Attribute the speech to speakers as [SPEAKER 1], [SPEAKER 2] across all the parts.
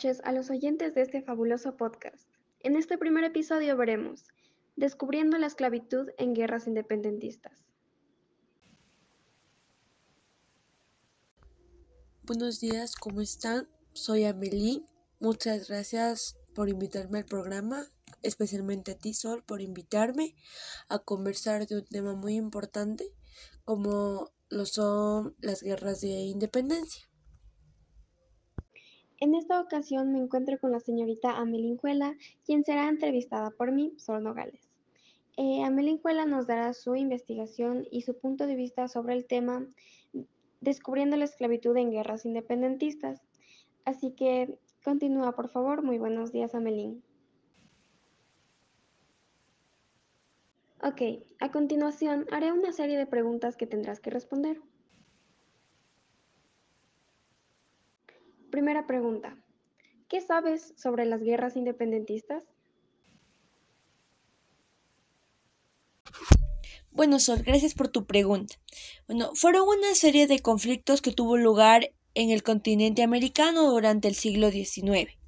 [SPEAKER 1] a los oyentes de este fabuloso podcast. En este primer episodio veremos Descubriendo la esclavitud en guerras independentistas.
[SPEAKER 2] Buenos días, ¿cómo están? Soy Amelie. Muchas gracias por invitarme al programa, especialmente a ti, Sol, por invitarme a conversar de un tema muy importante como lo son las guerras de independencia.
[SPEAKER 1] En esta ocasión me encuentro con la señorita Amelinjuela, quien será entrevistada por mí, Sol Nogales. Eh, Amelinjuela nos dará su investigación y su punto de vista sobre el tema Descubriendo la esclavitud en guerras independentistas. Así que continúa, por favor. Muy buenos días, Amelín. Ok, a continuación haré una serie de preguntas que tendrás que responder. Primera pregunta. ¿Qué sabes sobre las guerras independentistas?
[SPEAKER 2] Bueno, Sol, gracias por tu pregunta. Bueno, fueron una serie de conflictos que tuvo lugar en el continente americano durante el siglo XIX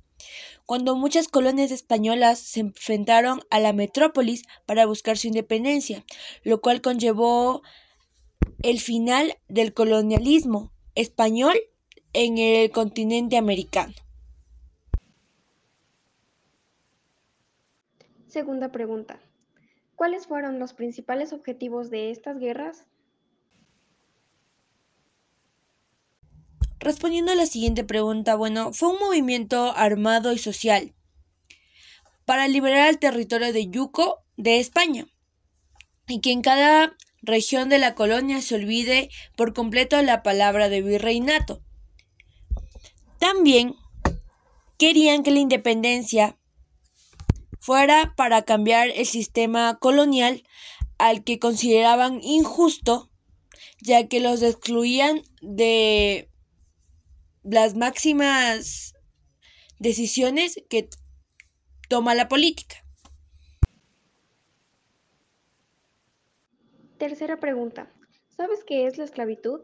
[SPEAKER 2] cuando muchas colonias españolas se enfrentaron a la metrópolis para buscar su independencia, lo cual conllevó el final del colonialismo español en el continente americano.
[SPEAKER 1] Segunda pregunta. ¿Cuáles fueron los principales objetivos de estas guerras?
[SPEAKER 2] Respondiendo a la siguiente pregunta, bueno, fue un movimiento armado y social para liberar el territorio de Yuco de España y que en cada región de la colonia se olvide por completo la palabra de virreinato. También querían que la independencia fuera para cambiar el sistema colonial al que consideraban injusto, ya que los excluían de las máximas decisiones que toma la política.
[SPEAKER 1] Tercera pregunta. ¿Sabes qué es la esclavitud?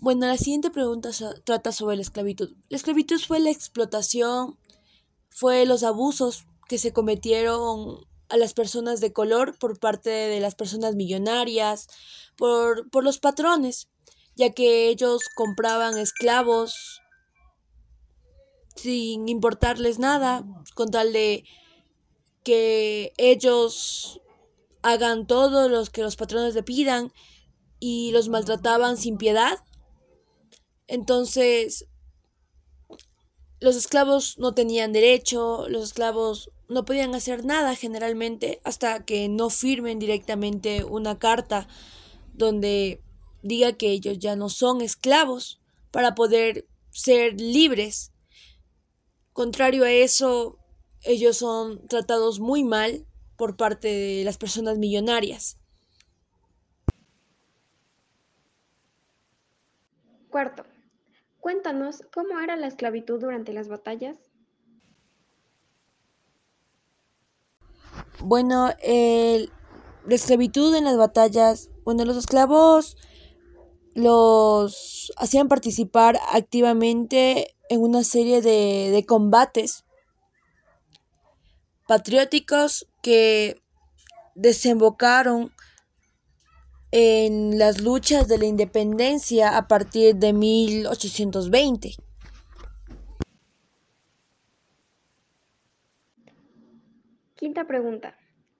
[SPEAKER 2] Bueno, la siguiente pregunta trata sobre la esclavitud. La esclavitud fue la explotación, fue los abusos que se cometieron a las personas de color por parte de las personas millonarias, por, por los patrones, ya que ellos compraban esclavos sin importarles nada, con tal de que ellos hagan todo lo que los patrones le pidan y los maltrataban sin piedad. Entonces, los esclavos no tenían derecho, los esclavos no podían hacer nada generalmente hasta que no firmen directamente una carta donde diga que ellos ya no son esclavos para poder ser libres. Contrario a eso, ellos son tratados muy mal por parte de las personas millonarias.
[SPEAKER 1] Cuarto, cuéntanos cómo era la esclavitud durante las batallas.
[SPEAKER 2] Bueno, la esclavitud en las batallas, bueno, los esclavos los hacían participar activamente en una serie de, de combates patrióticos que desembocaron en las luchas de la independencia a partir de 1820.
[SPEAKER 1] Quinta pregunta.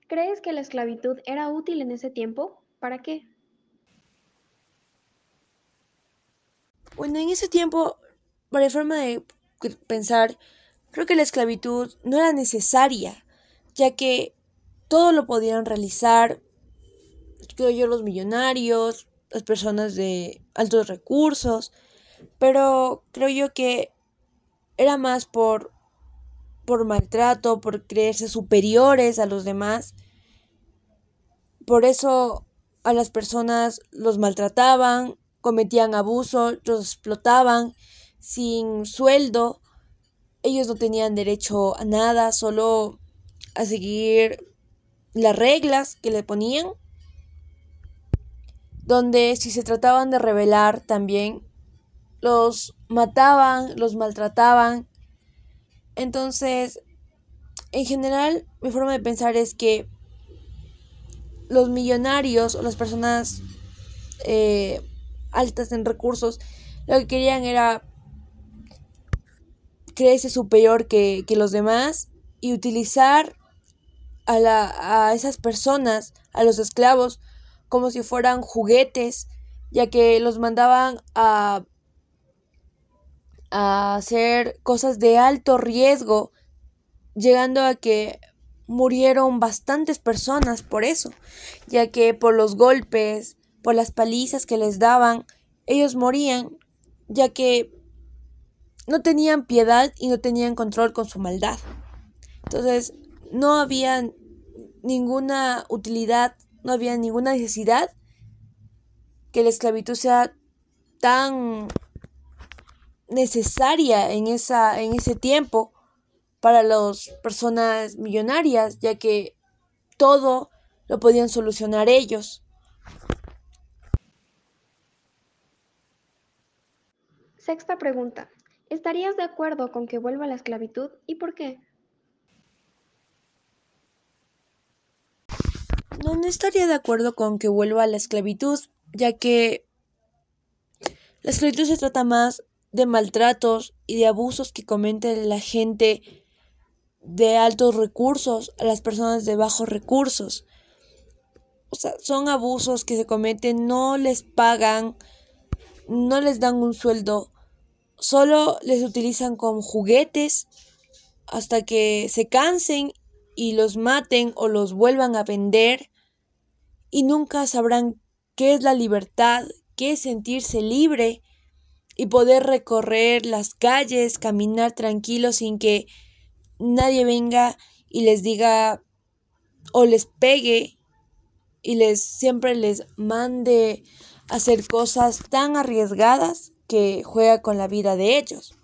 [SPEAKER 1] ¿Crees que la esclavitud era útil en ese tiempo? ¿Para qué?
[SPEAKER 2] Bueno, en ese tiempo, para forma de pensar, creo que la esclavitud no era necesaria, ya que todo lo podían realizar, yo, los millonarios, las personas de altos recursos, pero creo yo que era más por por maltrato, por creerse superiores a los demás. Por eso a las personas los maltrataban, cometían abuso, los explotaban sin sueldo. Ellos no tenían derecho a nada, solo a seguir las reglas que le ponían. Donde si se trataban de rebelar también los mataban, los maltrataban. Entonces, en general, mi forma de pensar es que los millonarios o las personas eh, altas en recursos lo que querían era creerse superior que, que los demás y utilizar a, la, a esas personas, a los esclavos, como si fueran juguetes, ya que los mandaban a, a hacer cosas de alto riesgo, llegando a que murieron bastantes personas por eso, ya que por los golpes, por las palizas que les daban, ellos morían, ya que no tenían piedad y no tenían control con su maldad. Entonces, no había ninguna utilidad, no había ninguna necesidad que la esclavitud sea tan necesaria en, esa, en ese tiempo para las personas millonarias, ya que todo lo podían solucionar ellos.
[SPEAKER 1] Sexta pregunta. ¿Estarías de acuerdo con que vuelva la esclavitud y por qué?
[SPEAKER 2] No, no estaría de acuerdo con que vuelva la esclavitud, ya que la esclavitud se trata más de maltratos y de abusos que comete la gente de altos recursos a las personas de bajos recursos. O sea, son abusos que se cometen, no les pagan, no les dan un sueldo, solo les utilizan como juguetes hasta que se cansen y los maten o los vuelvan a vender y nunca sabrán qué es la libertad, qué es sentirse libre y poder recorrer las calles, caminar tranquilos sin que nadie venga y les diga o les pegue y les siempre les mande hacer cosas tan arriesgadas que juega con la vida de ellos.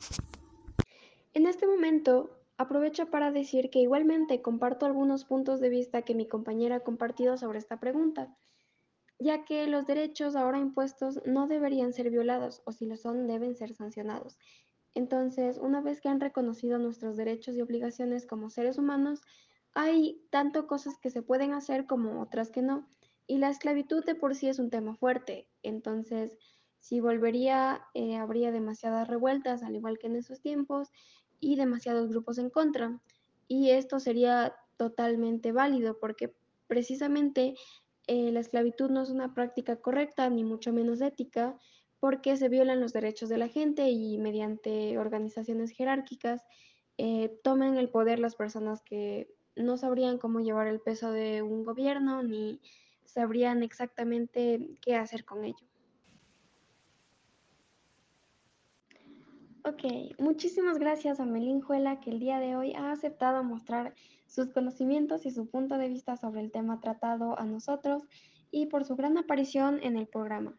[SPEAKER 1] En este momento aprovecho para decir que igualmente comparto algunos puntos de vista que mi compañera ha compartido sobre esta pregunta, ya que los derechos ahora impuestos no deberían ser violados o si lo son deben ser sancionados. Entonces, una vez que han reconocido nuestros derechos y obligaciones como seres humanos, hay tanto cosas que se pueden hacer como otras que no. Y la esclavitud de por sí es un tema fuerte. Entonces, si volvería, eh, habría demasiadas revueltas, al igual que en esos tiempos, y demasiados grupos en contra. Y esto sería totalmente válido porque precisamente eh, la esclavitud no es una práctica correcta, ni mucho menos ética, porque se violan los derechos de la gente y mediante organizaciones jerárquicas eh, toman el poder las personas que no sabrían cómo llevar el peso de un gobierno ni sabrían exactamente qué hacer con ello. Ok, muchísimas gracias a Melinjuela que el día de hoy ha aceptado mostrar sus conocimientos y su punto de vista sobre el tema tratado a nosotros y por su gran aparición en el programa.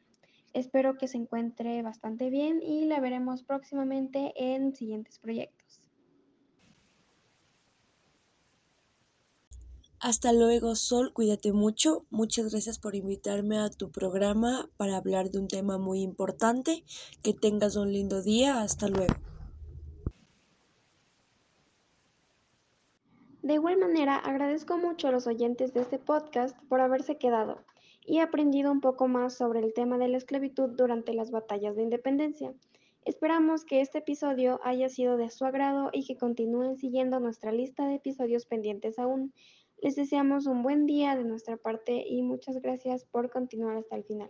[SPEAKER 1] Espero que se encuentre bastante bien y la veremos próximamente en siguientes proyectos.
[SPEAKER 2] Hasta luego, Sol, cuídate mucho. Muchas gracias por invitarme a tu programa para hablar de un tema muy importante. Que tengas un lindo día. Hasta luego.
[SPEAKER 1] De igual manera, agradezco mucho a los oyentes de este podcast por haberse quedado y aprendido un poco más sobre el tema de la esclavitud durante las batallas de independencia. Esperamos que este episodio haya sido de su agrado y que continúen siguiendo nuestra lista de episodios pendientes aún. Les deseamos un buen día de nuestra parte y muchas gracias por continuar hasta el final.